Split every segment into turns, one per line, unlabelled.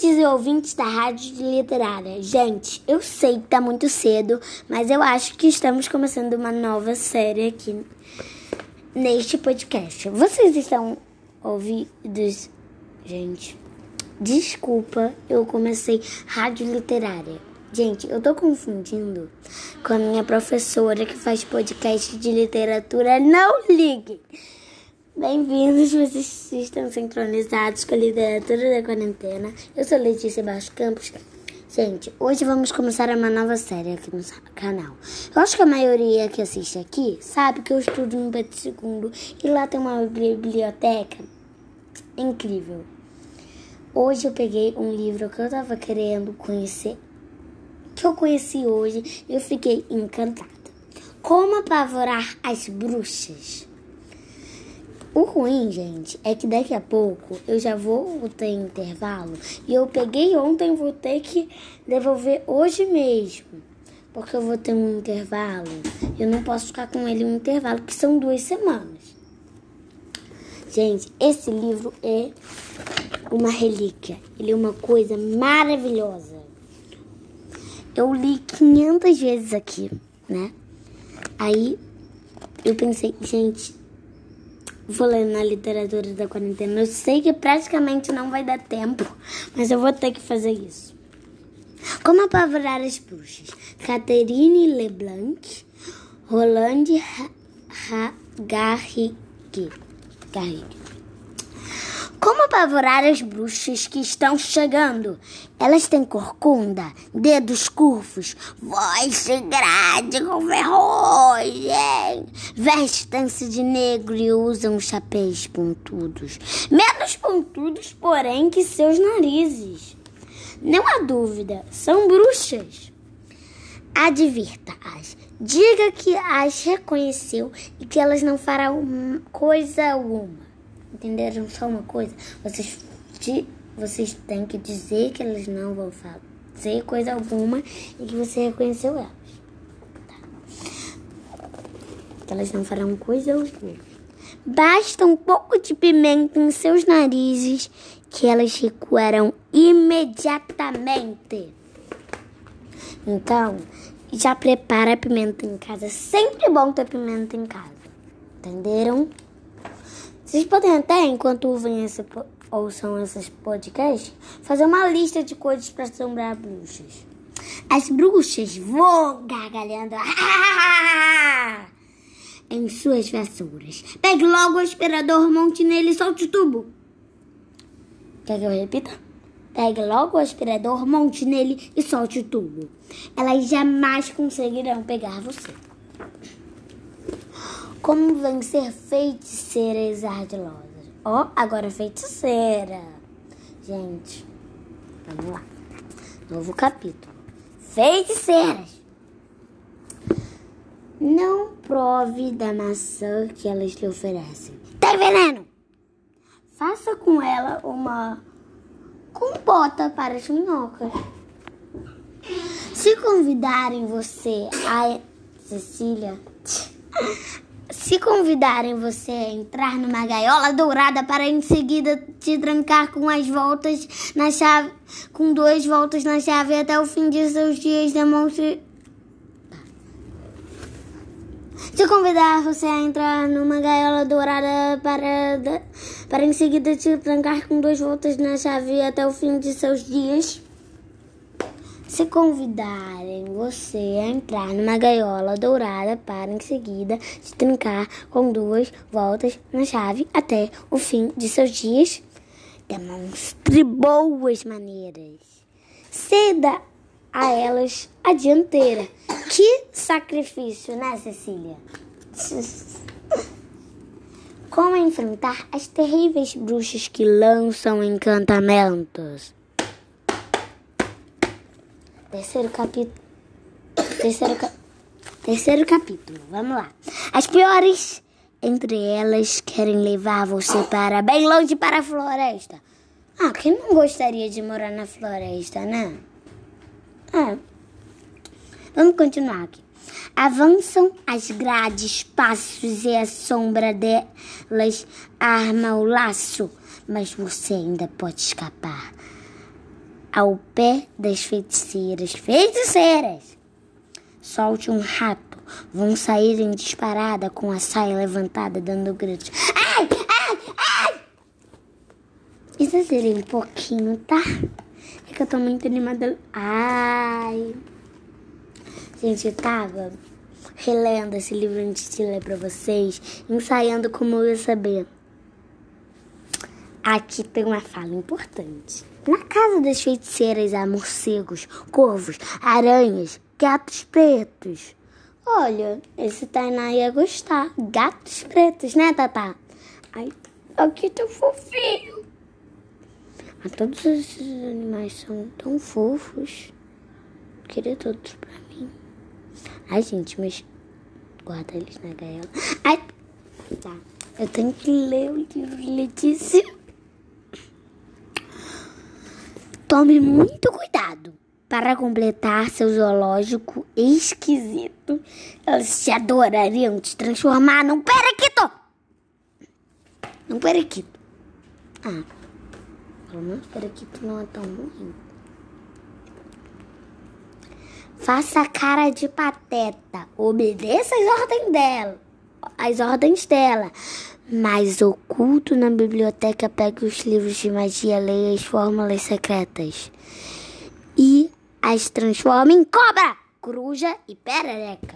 Ouvintes e ouvintes da Rádio Literária. Gente, eu sei que tá muito cedo, mas eu acho que estamos começando uma nova série aqui neste podcast. Vocês estão ouvidos? Gente, desculpa, eu comecei Rádio Literária. Gente, eu tô confundindo com a minha professora que faz podcast de literatura. Não liguem! Bem-vindos, vocês estão sincronizados com a literatura da quarentena. Eu sou Letícia Baixo Campos. Gente, hoje vamos começar uma nova série aqui no canal. Eu acho que a maioria que assiste aqui sabe que eu estudo no Pedro II e lá tem uma biblioteca incrível. Hoje eu peguei um livro que eu tava querendo conhecer, que eu conheci hoje e eu fiquei encantada. Como apavorar as bruxas. O ruim, gente, é que daqui a pouco eu já vou ter intervalo e eu peguei ontem vou ter que devolver hoje mesmo. Porque eu vou ter um intervalo. Eu não posso ficar com ele um intervalo, que são duas semanas. Gente, esse livro é uma relíquia. Ele é uma coisa maravilhosa. Eu li 500 vezes aqui, né? Aí eu pensei, gente, vou ler na literatura da quarentena. Eu sei que praticamente não vai dar tempo, mas eu vou ter que fazer isso. Como apavorar as bruxas? Catherine Leblanc, Roland Garrigue. Garrigue. Apavorar as bruxas que estão chegando? Elas têm corcunda, dedos curvos, voz grande com ferrugem, vestem-se de negro e usam chapéus pontudos, menos pontudos, porém, que seus narizes. Não há dúvida, são bruxas. Advirta-as, diga que as reconheceu e que elas não farão coisa alguma entenderam só uma coisa? Vocês, vocês têm que dizer que elas não vão fazer coisa alguma e que você reconheceu elas. Tá. Que elas não farão coisa alguma. Basta um pouco de pimenta em seus narizes que elas recuarão imediatamente. Então, já prepara a pimenta em casa. Sempre bom ter pimenta em casa. Entenderam? Vocês podem até, enquanto ouvem esse, ouçam esses podcasts, fazer uma lista de coisas para assombrar bruxas. As bruxas vão gargalhando em suas vassouras. Pegue logo o aspirador, monte nele e solte o tubo. Quer que eu repita? Pegue logo o aspirador, monte nele e solte o tubo. Elas jamais conseguirão pegar você. Como vencer feiticeiras ardilosas? Ó, oh, agora feiticeira. Gente, vamos lá. Novo capítulo. Feiticeiras. Não prove da maçã que elas lhe oferecem. Tem veneno! Faça com ela uma compota para as minhocas. Se convidarem você, a Cecília, se convidarem você a entrar numa gaiola dourada para em seguida te trancar com as voltas na chave, com duas voltas na chave até o fim de seus dias, demonstre. Se convidar você a entrar numa gaiola dourada para, para em seguida te trancar com duas voltas na chave até o fim de seus dias. Se convidarem você a entrar numa gaiola dourada para em seguida se trincar com duas voltas na chave até o fim de seus dias, demonstre boas maneiras. Ceda a elas a dianteira. Que sacrifício, né, Cecília? Como enfrentar as terríveis bruxas que lançam encantamentos? Terceiro capítulo. Terceiro, ca... Terceiro capítulo. Vamos lá. As piores entre elas querem levar você para bem longe para a floresta. Ah, quem não gostaria de morar na floresta, né? Ah. Vamos continuar aqui. Avançam as grades, passos e a sombra delas arma o laço, mas você ainda pode escapar. Ao pé das feiticeiras. Feiticeiras! Solte um rato. Vão sair em disparada com a saia levantada, dando gritos. Ai! Ai! Ai! Exagerei um pouquinho, tá? É que eu tô muito animada. Ai! Gente, eu tava relendo esse livro antes de ler pra vocês, ensaiando como eu ia saber. Aqui tem uma fala importante. Na casa das feiticeiras há morcegos, corvos, aranhas, gatos pretos. Olha, esse Tainá ia gostar. Gatos pretos, né, Tatá? Ai, aqui tão fofinho. Ah, todos esses animais são tão fofos. Queria todos pra mim. Ai, gente, mas guarda eles na gaiola. Ai, tá. Eu tenho que ler o livro, Letícia. Tome muito cuidado para completar seu zoológico esquisito. Eles te adorariam te transformar num periquito. Num periquito. Ah, pelo menos periquito não é tão ruim. Faça cara de pateta. Obedeça as ordens dela. As ordens dela. Mas oculto na biblioteca, pegue os livros de magia, leia as fórmulas secretas. E as transforme em cobra, coruja e perereca.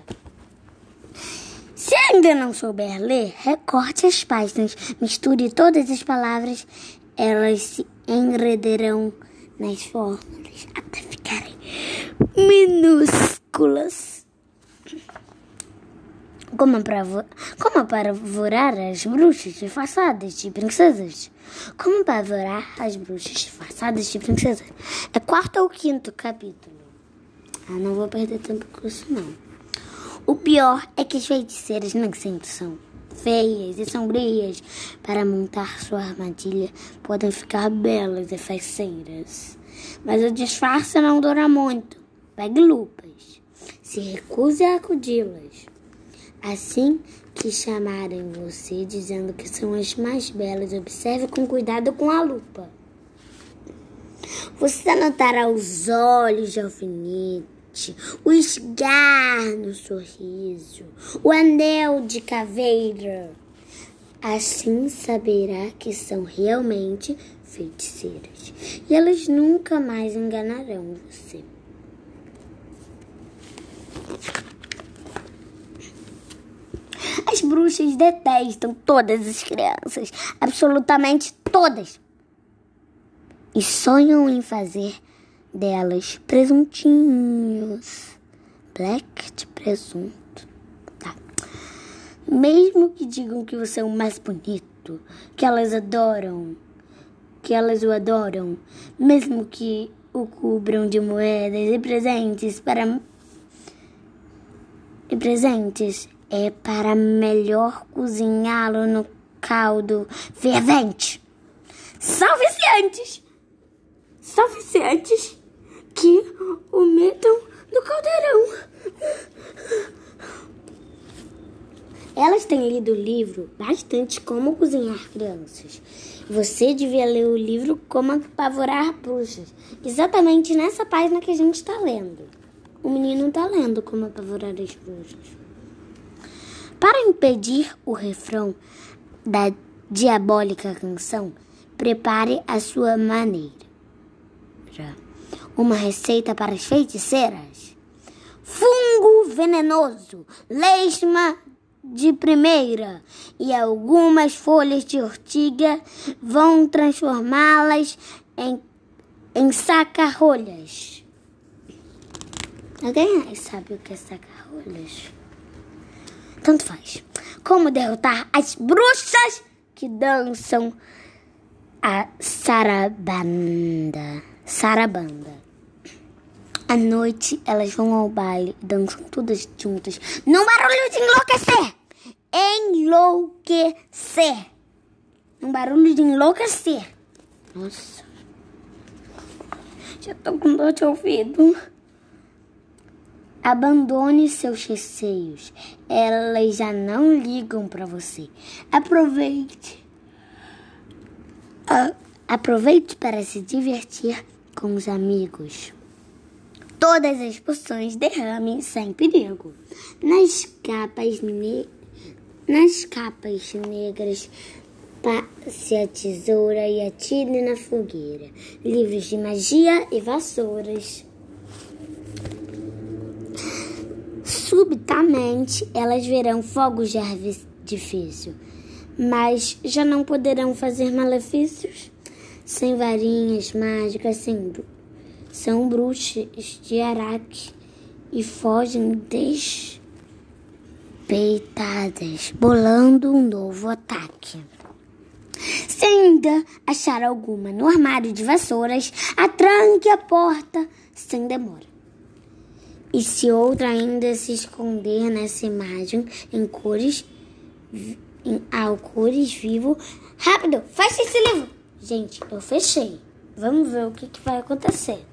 Se ainda não souber ler, recorte as páginas, misture todas as palavras, elas se enredarão nas fórmulas até ficarem minúsculas. Como, como apavorar as bruxas disfarçadas de princesas? Como apavorar as bruxas disfarçadas de princesas? É quarto ou quinto capítulo. Ah, não vou perder tempo com isso, não. O pior é que as feiticeiras sempre são feias e sombrias. Para montar sua armadilha, podem ficar belas e feiticeiras. Mas o disfarce não dura muito. Pegue lupas. Se recuse a acudi-las. Assim que chamarem você dizendo que são as mais belas, observe com cuidado com a lupa. Você notará os olhos de alfinete, o esgar no sorriso, o anel de caveira. Assim saberá que são realmente feiticeiras e elas nunca mais enganarão você. As bruxas detestam todas as crianças, absolutamente todas. E sonham em fazer delas presuntinhos. Black de presunto. Tá. Mesmo que digam que você é o mais bonito, que elas adoram, que elas o adoram, mesmo que o cubram de moedas e presentes para e presentes é para melhor cozinhá-lo no caldo fervente. Salve-se antes! Salve-se antes que o metam no caldeirão. Elas têm lido o livro bastante Como Cozinhar Crianças. Você devia ler o livro Como Apavorar Bruxas. Exatamente nessa página que a gente está lendo. O menino está lendo Como Apavorar as Bruxas. Para impedir o refrão da diabólica canção, prepare a sua maneira. Uma receita para as feiticeiras. Fungo venenoso, lesma de primeira e algumas folhas de ortiga vão transformá-las em, em saca-rolhas. Alguém sabe o que é saca-rolhas? Tanto faz. Como derrotar as bruxas que dançam a sarabanda. Sarabanda. À noite elas vão ao baile e dançam todas juntas num barulho de enlouquecer. Enlouquecer. Um barulho de enlouquecer. Nossa. Já tô com dor de ouvido. Abandone seus receios. Elas já não ligam para você. Aproveite. aproveite para se divertir com os amigos. Todas as poções derrame sem perigo. Nas capas, ne... Nas capas negras, passe a tesoura e atire na fogueira. Livros de magia e vassouras. Subitamente, elas verão fogos de artifício, mas já não poderão fazer malefícios sem varinhas mágicas, sem são bruxas de Araque e fogem despeitadas, bolando um novo ataque. Se ainda achar alguma no armário de vassouras, atranque a porta sem demora. E se outra ainda se esconder nessa imagem em cores, em ao cores vivo, rápido, feche esse livro. Gente, eu fechei. Vamos ver o que, que vai acontecer.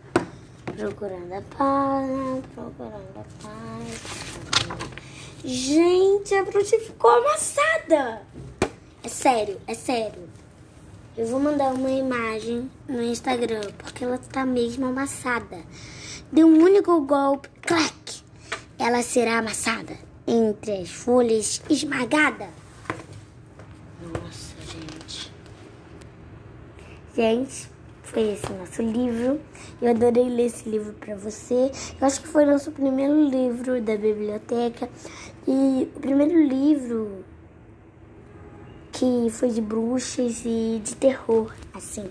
Procurando a paz, procurando a paz. Gente, a bruxa ficou amassada. É sério, é sério. Eu vou mandar uma imagem no Instagram, porque ela tá mesmo amassada. De um único golpe, clac, ela será amassada entre as folhas esmagada. Nossa, gente. Gente, foi esse nosso livro. Eu adorei ler esse livro para você. Eu acho que foi nosso primeiro livro da biblioteca. E o primeiro livro que foi de bruxas e de terror, assim.